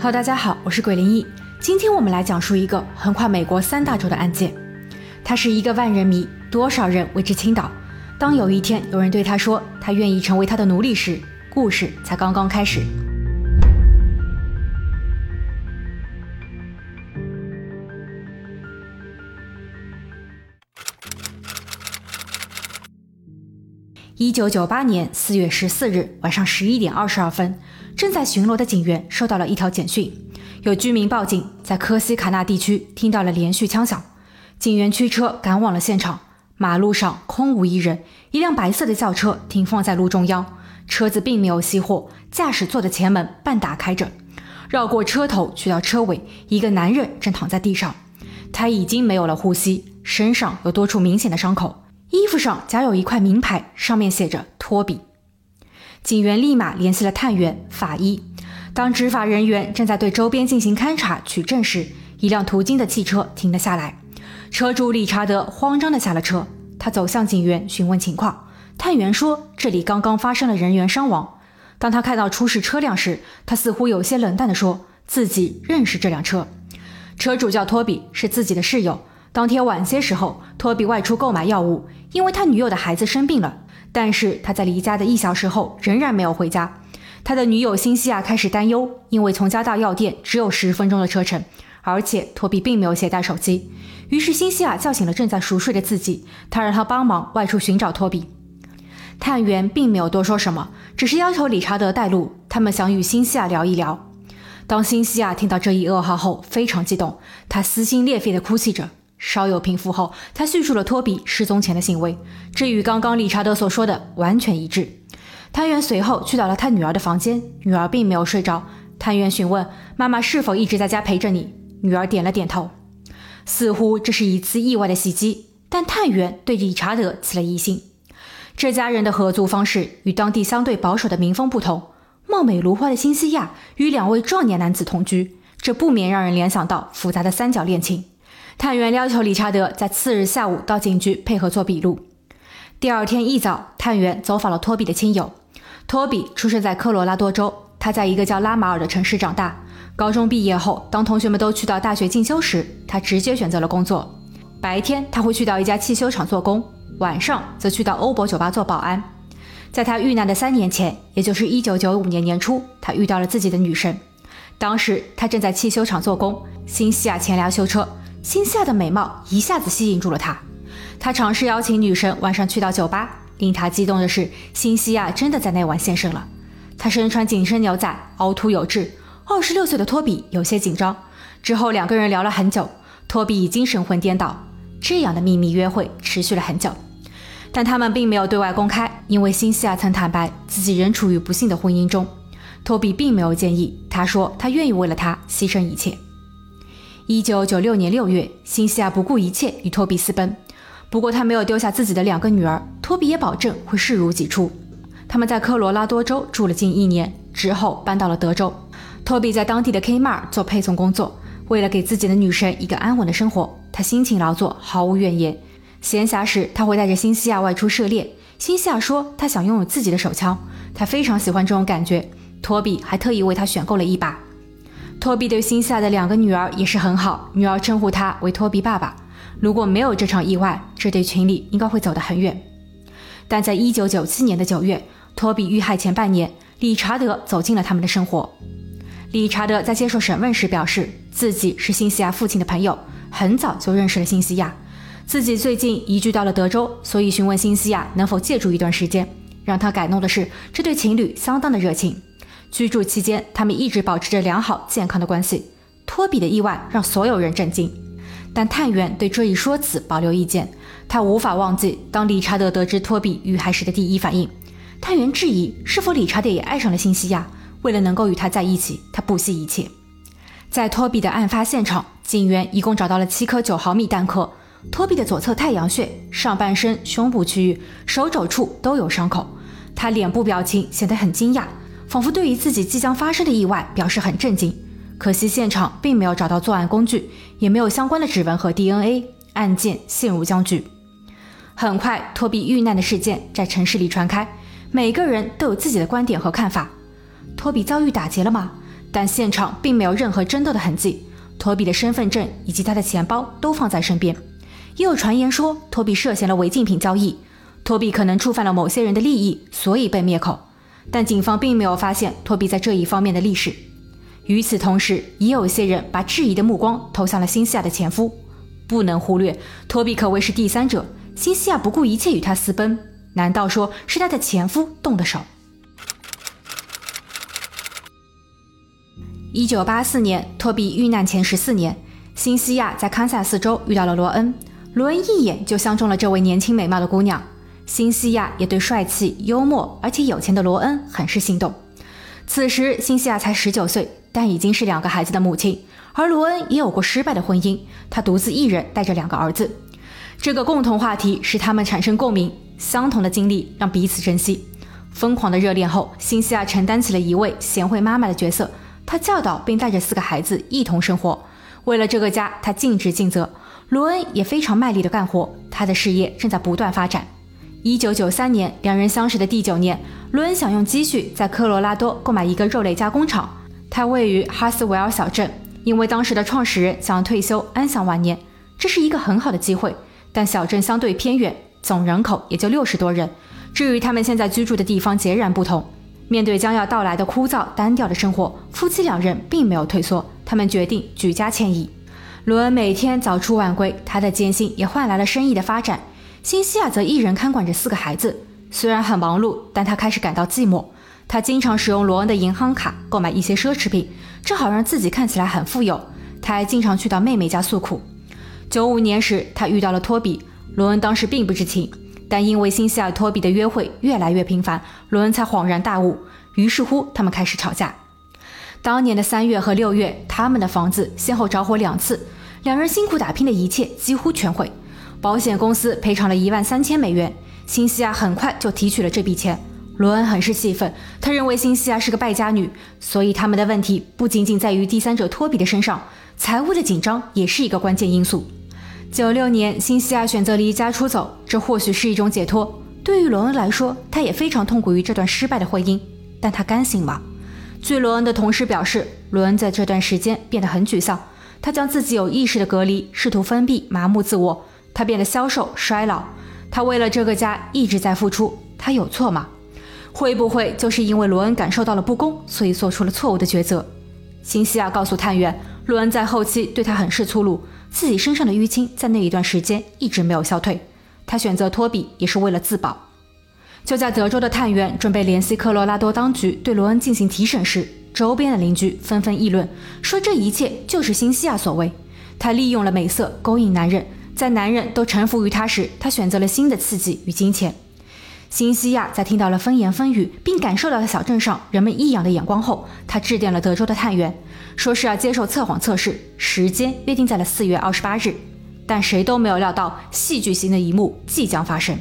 好大家好，我是鬼灵异。今天我们来讲述一个横跨美国三大洲的案件。他是一个万人迷，多少人为之倾倒。当有一天有人对他说他愿意成为他的奴隶时，故事才刚刚开始。一九九八年四月十四日晚上十一点二十二分，正在巡逻的警员收到了一条简讯，有居民报警，在科西卡纳地区听到了连续枪响。警员驱车赶往了现场，马路上空无一人，一辆白色的轿车停放在路中央，车子并没有熄火，驾驶座的前门半打开着。绕过车头去到车尾，一个男人正躺在地上，他已经没有了呼吸，身上有多处明显的伤口。衣服上夹有一块名牌，上面写着“托比”。警员立马联系了探员、法医。当执法人员正在对周边进行勘查取证时，一辆途经的汽车停了下来。车主理查德慌张地下了车，他走向警员询问情况。探员说：“这里刚刚发生了人员伤亡。”当他看到出事车辆时，他似乎有些冷淡地说：“自己认识这辆车，车主叫托比，是自己的室友。”当天晚些时候，托比外出购买药物，因为他女友的孩子生病了。但是他在离家的一小时后仍然没有回家。他的女友辛西亚开始担忧，因为从家到药店只有十分钟的车程，而且托比并没有携带手机。于是辛西亚叫醒了正在熟睡的自己，他让他帮忙外出寻找托比。探员并没有多说什么，只是要求理查德带路，他们想与辛西亚聊一聊。当辛西亚听到这一噩耗后，非常激动，他撕心裂肺地哭泣着。稍有平复后，他叙述了托比失踪前的行为，这与刚刚理查德所说的完全一致。探员随后去到了他女儿的房间，女儿并没有睡着。探员询问妈妈是否一直在家陪着你，女儿点了点头。似乎这是一次意外的袭击，但探员对理查德起了疑心。这家人的合租方式与当地相对保守的民风不同，貌美如花的辛西亚与两位壮年男子同居，这不免让人联想到复杂的三角恋情。探员要求理查德在次日下午到警局配合做笔录。第二天一早，探员走访了托比的亲友。托比出生在科罗拉多州，他在一个叫拉马尔的城市长大。高中毕业后，当同学们都去到大学进修时，他直接选择了工作。白天他会去到一家汽修厂做工，晚上则去到欧博酒吧做保安。在他遇难的三年前，也就是一九九五年年初，他遇到了自己的女神。当时他正在汽修厂做工，新西亚前来修车。辛西亚的美貌一下子吸引住了他，他尝试邀请女神晚上去到酒吧。令他激动的是，辛西亚真的在那晚现身了。他身穿紧身牛仔，凹凸有致。二十六岁的托比有些紧张。之后两个人聊了很久，托比已经神魂颠倒。这样的秘密约会持续了很久，但他们并没有对外公开，因为辛西亚曾坦白自己仍处于不幸的婚姻中。托比并没有建议，他说他愿意为了她牺牲一切。一九九六年六月，辛西亚不顾一切与托比私奔。不过他没有丢下自己的两个女儿，托比也保证会视如己出。他们在科罗拉多州住了近一年，之后搬到了德州。托比在当地的 Kmart 做配送工作，为了给自己的女神一个安稳的生活，他辛勤劳作，毫无怨言。闲暇时，他会带着辛西亚外出涉猎。辛西亚说，他想拥有自己的手枪，他非常喜欢这种感觉。托比还特意为他选购了一把。托比对新下的两个女儿也是很好，女儿称呼他为托比爸爸。如果没有这场意外，这对情侣应该会走得很远。但在一九九七年的九月，托比遇害前半年，理查德走进了他们的生活。理查德在接受审问时表示，自己是辛西亚父亲的朋友，很早就认识了辛西亚，自己最近移居到了德州，所以询问辛西亚能否借住一段时间。让他感动的是，这对情侣相当的热情。居住期间，他们一直保持着良好健康的关系。托比的意外让所有人震惊，但探员对这一说辞保留意见。他无法忘记当理查德得知托比遇害时的第一反应。探员质疑是否理查德也爱上了辛西亚。为了能够与他在一起，他不惜一切。在托比的案发现场，警员一共找到了七颗九毫米弹壳。托比的左侧太阳穴、上半身、胸部区域、手肘处都有伤口。他脸部表情显得很惊讶。仿佛对于自己即将发生的意外表示很震惊，可惜现场并没有找到作案工具，也没有相关的指纹和 DNA，案件陷入僵局。很快，托比遇难的事件在城市里传开，每个人都有自己的观点和看法。托比遭遇打劫了吗？但现场并没有任何争斗的痕迹。托比的身份证以及他的钱包都放在身边。也有传言说，托比涉嫌了违禁品交易。托比可能触犯了某些人的利益，所以被灭口。但警方并没有发现托比在这一方面的历史。与此同时，也有一些人把质疑的目光投向了新西亚的前夫。不能忽略，托比可谓是第三者。新西亚不顾一切与他私奔，难道说是他的前夫动的手？一九八四年，托比遇难前十四年，新西亚在堪萨斯州遇到了罗恩。罗恩一眼就相中了这位年轻美貌的姑娘。新西亚也对帅气、幽默而且有钱的罗恩很是心动。此时，新西亚才十九岁，但已经是两个孩子的母亲。而罗恩也有过失败的婚姻，他独自一人带着两个儿子。这个共同话题使他们产生共鸣，相同的经历让彼此珍惜。疯狂的热恋后，新西亚承担起了一位贤惠妈妈的角色。她教导并带着四个孩子一同生活，为了这个家，她尽职尽责。罗恩也非常卖力的干活，他的事业正在不断发展。一九九三年，两人相识的第九年，罗恩想用积蓄在科罗拉多购买一个肉类加工厂，它位于哈斯维尔小镇，因为当时的创始人想要退休安享晚年，这是一个很好的机会。但小镇相对偏远，总人口也就六十多人，至于他们现在居住的地方截然不同。面对将要到来的枯燥单调的生活，夫妻两人并没有退缩，他们决定举家迁移。罗恩每天早出晚归，他的艰辛也换来了生意的发展。新西亚则一人看管着四个孩子，虽然很忙碌，但他开始感到寂寞。他经常使用罗恩的银行卡购买一些奢侈品，正好让自己看起来很富有。他还经常去到妹妹家诉苦。九五年时，他遇到了托比，罗恩当时并不知情，但因为新西亚托比的约会越来越频繁，罗恩才恍然大悟。于是乎，他们开始吵架。当年的三月和六月，他们的房子先后着火两次，两人辛苦打拼的一切几乎全毁。保险公司赔偿了一万三千美元，新西亚很快就提取了这笔钱。罗恩很是气愤，他认为新西亚是个败家女，所以他们的问题不仅仅在于第三者托比的身上，财务的紧张也是一个关键因素。九六年，新西亚选择离家出走，这或许是一种解脱。对于罗恩来说，他也非常痛苦于这段失败的婚姻，但他甘心吗？据罗恩的同事表示，罗恩在这段时间变得很沮丧，他将自己有意识的隔离，试图封闭、麻木自我。他变得消瘦、衰老。他为了这个家一直在付出，他有错吗？会不会就是因为罗恩感受到了不公，所以做出了错误的抉择？辛西亚告诉探员，罗恩在后期对他很是粗鲁，自己身上的淤青在那一段时间一直没有消退。他选择托比也是为了自保。就在德州的探员准备联系科罗拉多当局对罗恩进行提审时，周边的邻居纷纷议论，说这一切就是辛西亚所为。他利用了美色勾引男人。在男人都臣服于他时，他选择了新的刺激与金钱。辛西亚在听到了风言风语，并感受到了小镇上人们异样的眼光后，他致电了德州的探员，说是要接受测谎测试，时间约定在了四月二十八日。但谁都没有料到，戏剧性的一幕即将发生。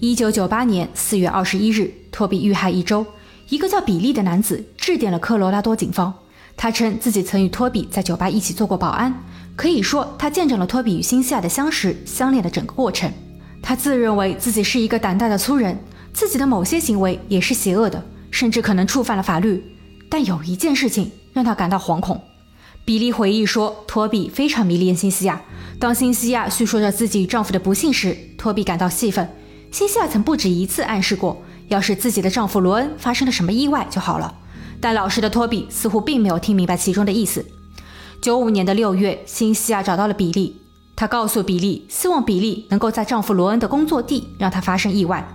一九九八年四月二十一日，托比遇害一周，一个叫比利的男子致电了科罗拉多警方，他称自己曾与托比在酒吧一起做过保安。可以说，他见证了托比与辛西亚的相识、相恋的整个过程。他自认为自己是一个胆大的粗人，自己的某些行为也是邪恶的，甚至可能触犯了法律。但有一件事情让他感到惶恐。比利回忆说，托比非常迷恋辛西亚。当辛西亚叙说着自己与丈夫的不幸时，托比感到气愤。辛西亚曾不止一次暗示过，要是自己的丈夫罗恩发生了什么意外就好了。但老实的托比似乎并没有听明白其中的意思。九五年的六月，辛西亚找到了比利。她告诉比利，希望比利能够在丈夫罗恩的工作地让他发生意外。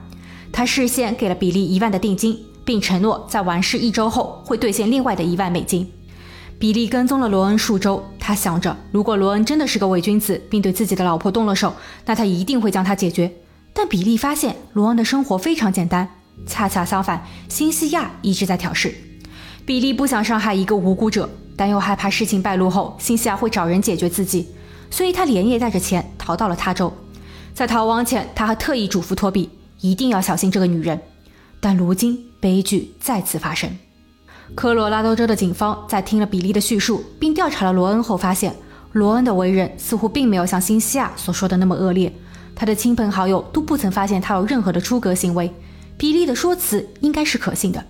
她事先给了比利一万的定金，并承诺在完事一周后会兑现另外的一万美金。比利跟踪了罗恩数周，他想着，如果罗恩真的是个伪君子，并对自己的老婆动了手，那他一定会将他解决。但比利发现罗恩的生活非常简单，恰恰相反，辛西亚一直在挑事。比利不想伤害一个无辜者。但又害怕事情败露后，辛西亚会找人解决自己，所以他连夜带着钱逃到了他州。在逃亡前，他还特意嘱咐托比一定要小心这个女人。但如今悲剧再次发生。科罗拉多州的警方在听了比利的叙述，并调查了罗恩后，发现罗恩的为人似乎并没有像辛西亚所说的那么恶劣。他的亲朋好友都不曾发现他有任何的出格行为。比利的说辞应该是可信的。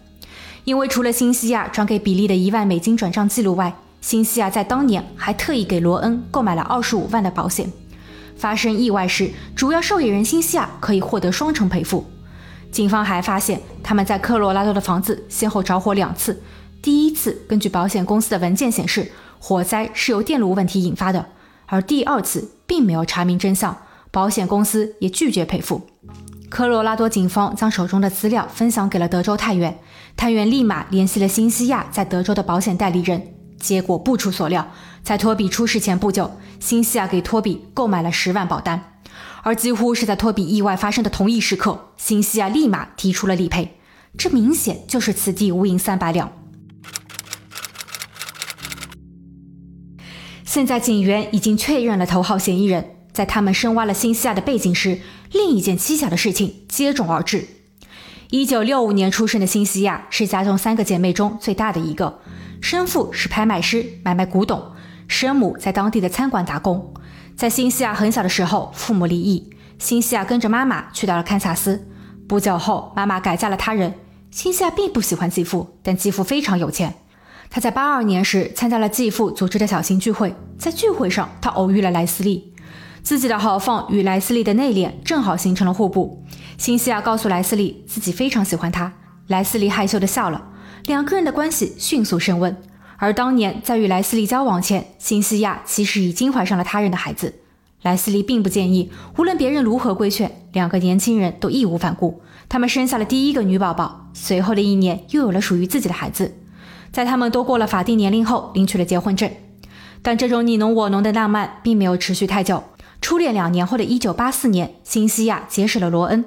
因为除了新西亚转给比利的一万美金转账记录外，新西亚在当年还特意给罗恩购买了二十五万的保险。发生意外时，主要受益人新西亚可以获得双重赔付。警方还发现，他们在科罗拉多的房子先后着火两次。第一次，根据保险公司的文件显示，火灾是由电路问题引发的；而第二次并没有查明真相，保险公司也拒绝赔付。科罗拉多警方将手中的资料分享给了德州探员，探员立马联系了新西亚在德州的保险代理人。结果不出所料，在托比出事前不久，新西亚给托比购买了十万保单。而几乎是在托比意外发生的同一时刻，新西亚立马提出了理赔，这明显就是此地无银三百两。现在警员已经确认了头号嫌疑人，在他们深挖了新西亚的背景时，另一件蹊跷的事情接踵而至。一九六五年出生的新西亚是家中三个姐妹中最大的一个，生父是拍卖师，买卖古董，生母在当地的餐馆打工。在新西亚很小的时候，父母离异，新西亚跟着妈妈去到了堪萨斯。不久后，妈妈改嫁了他人。新西亚并不喜欢继父，但继父非常有钱。他在八二年时参加了继父组织的小型聚会，在聚会上，他偶遇了莱斯利。自己的豪放与莱斯利的内敛正好形成了互补。新西亚告诉莱斯利自己非常喜欢他，莱斯利害羞地笑了，两个人的关系迅速升温。而当年在与莱斯利交往前，新西亚其实已经怀上了他人的孩子。莱斯利并不介意，无论别人如何规劝，两个年轻人都义无反顾。他们生下了第一个女宝宝，随后的一年又有了属于自己的孩子。在他们都过了法定年龄后，领取了结婚证。但这种你侬我侬的浪漫并没有持续太久。初恋两年后的一九八四年，新西亚结识了罗恩。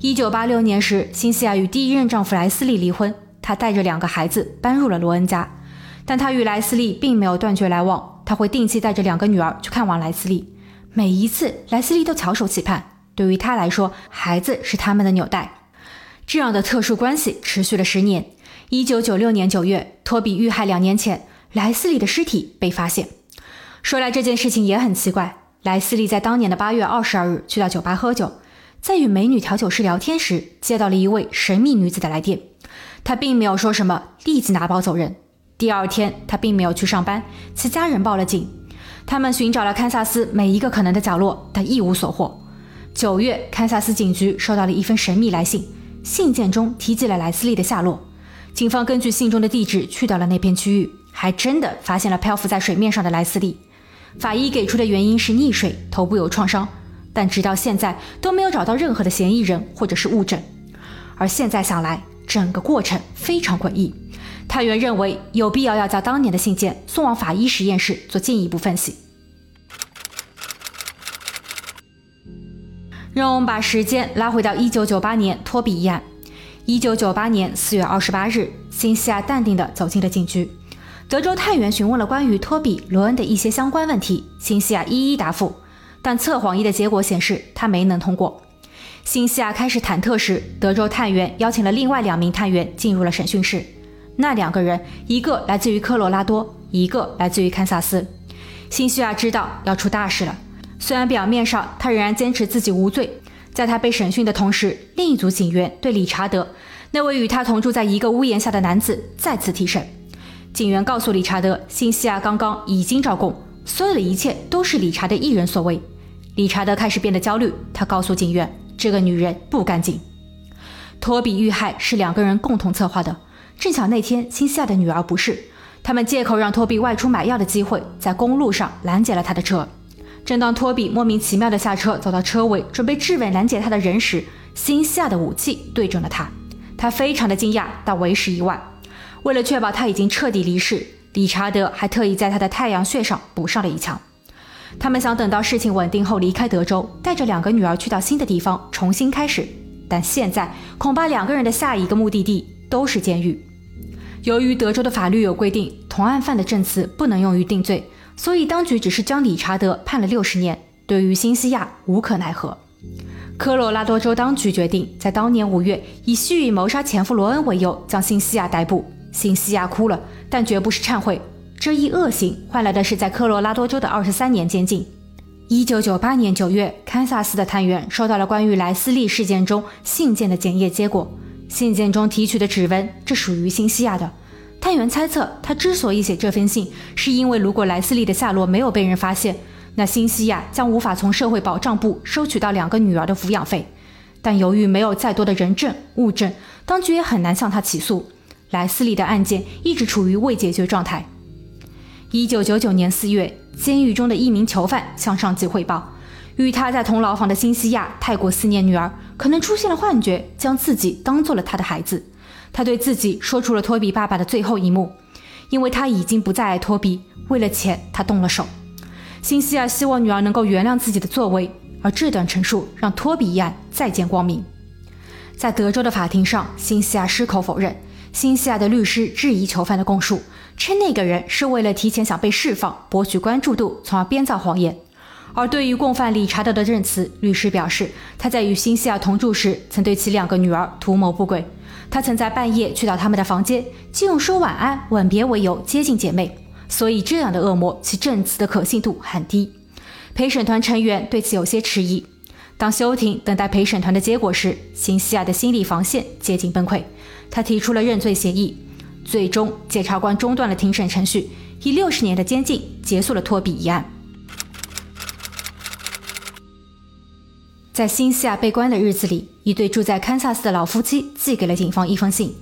一九八六年时，新西亚与第一任丈夫莱斯利离婚，她带着两个孩子搬入了罗恩家。但她与莱斯利并没有断绝来往，她会定期带着两个女儿去看望莱斯利。每一次，莱斯利都翘首企盼。对于她来说，孩子是他们的纽带。这样的特殊关系持续了十年。一九九六年九月，托比遇害两年前，莱斯利的尸体被发现。说来这件事情也很奇怪，莱斯利在当年的八月二十二日去到酒吧喝酒，在与美女调酒师聊天时，接到了一位神秘女子的来电。他并没有说什么，立即拿包走人。第二天，他并没有去上班，其家人报了警。他们寻找了堪萨斯每一个可能的角落，但一无所获。九月，堪萨斯警局收到了一封神秘来信，信件中提及了莱斯利的下落。警方根据信中的地址去到了那片区域，还真的发现了漂浮在水面上的莱斯利。法医给出的原因是溺水，头部有创伤，但直到现在都没有找到任何的嫌疑人或者是物证。而现在想来，整个过程非常诡异。探员认为有必要要将当年的信件送往法医实验室做进一步分析。让我们把时间拉回到一九九八年托比一案。一九九八年四月二十八日，新西亚淡定地走进了警局。德州探员询问了关于托比·罗恩的一些相关问题，新西亚一一答复，但测谎仪的结果显示他没能通过。新西亚开始忐忑时，德州探员邀请了另外两名探员进入了审讯室。那两个人，一个来自于科罗拉多，一个来自于堪萨斯。新西亚知道要出大事了。虽然表面上他仍然坚持自己无罪，在他被审讯的同时，另一组警员对理查德那位与他同住在一个屋檐下的男子再次提审。警员告诉理查德，新西亚刚刚已经招供，所有的一切都是理查德一人所为。理查德开始变得焦虑，他告诉警员，这个女人不干净。托比遇害是两个人共同策划的。正巧那天，新西亚的女儿不是，他们借口让托比外出买药的机会，在公路上拦截了他的车。正当托比莫名其妙的下车，走到车尾，准备质问拦截他的人时，新西亚的武器对准了他。他非常的惊讶，但为时已晚。为了确保他已经彻底离世，理查德还特意在他的太阳穴上补上了一枪。他们想等到事情稳定后离开德州，带着两个女儿去到新的地方重新开始。但现在恐怕两个人的下一个目的地。都是监狱。由于德州的法律有规定，同案犯的证词不能用于定罪，所以当局只是将理查德判了六十年。对于新西亚无可奈何。科罗拉多州当局决定在当年五月以蓄意谋杀前夫罗恩为由将新西亚逮捕。辛西亚哭了，但绝不是忏悔。这一恶行换来的是在科罗拉多州的二十三年监禁。一九九八年九月，堪萨斯的探员收到了关于莱斯利事件中信件的检验结果。信件中提取的指纹，这属于辛西亚的。探员猜测，他之所以写这封信，是因为如果莱斯利的下落没有被人发现，那辛西亚将无法从社会保障部收取到两个女儿的抚养费。但由于没有再多的人证物证，当局也很难向他起诉。莱斯利的案件一直处于未解决状态。一九九九年四月，监狱中的一名囚犯向上级汇报，与他在同牢房的辛西亚太过思念女儿，可能出现了幻觉，将自己当做了他的孩子。他对自己说出了托比爸爸的最后一幕，因为他已经不再爱托比，为了钱他动了手。辛西亚希望女儿能够原谅自己的作为，而这段陈述让托比一案再见光明。在德州的法庭上，辛西亚矢口否认。辛西亚的律师质疑囚犯的供述，称那个人是为了提前想被释放，博取关注度，从而编造谎言。而对于共犯理查德的证词，律师表示，他在与辛西亚同住时，曾对其两个女儿图谋不轨。他曾在半夜去到他们的房间，借用说晚安、吻别为由接近姐妹，所以这样的恶魔，其证词的可信度很低。陪审团成员对此有些迟疑。当休庭等待陪审团的结果时，辛西亚的心理防线接近崩溃，他提出了认罪协议。最终，检察官中断了庭审程序，以六十年的监禁结束了托比一案。在新西亚被关的日子里，一对住在堪萨斯的老夫妻寄给了警方一封信。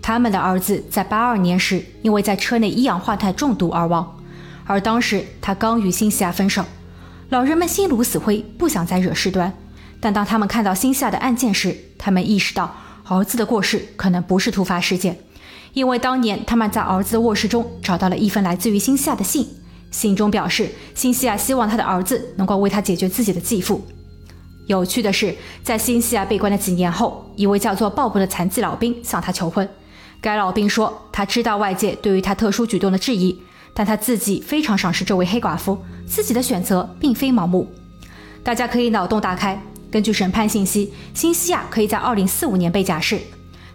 他们的儿子在八二年时因为在车内一氧化碳中毒而亡，而当时他刚与新西亚分手。老人们心如死灰，不想再惹事端。但当他们看到新西亚的案件时，他们意识到儿子的过世可能不是突发事件，因为当年他们在儿子的卧室中找到了一封来自于辛西亚的信，信中表示辛西亚希望他的儿子能够为他解决自己的继父。有趣的是，在辛西亚被关的几年后，一位叫做鲍勃的残疾老兵向他求婚。该老兵说，他知道外界对于他特殊举动的质疑，但他自己非常赏识这位黑寡妇，自己的选择并非盲目。大家可以脑洞大开，根据审判信息，新西亚可以在二零四五年被假释。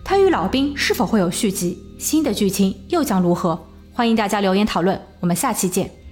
他与老兵是否会有续集？新的剧情又将如何？欢迎大家留言讨论。我们下期见。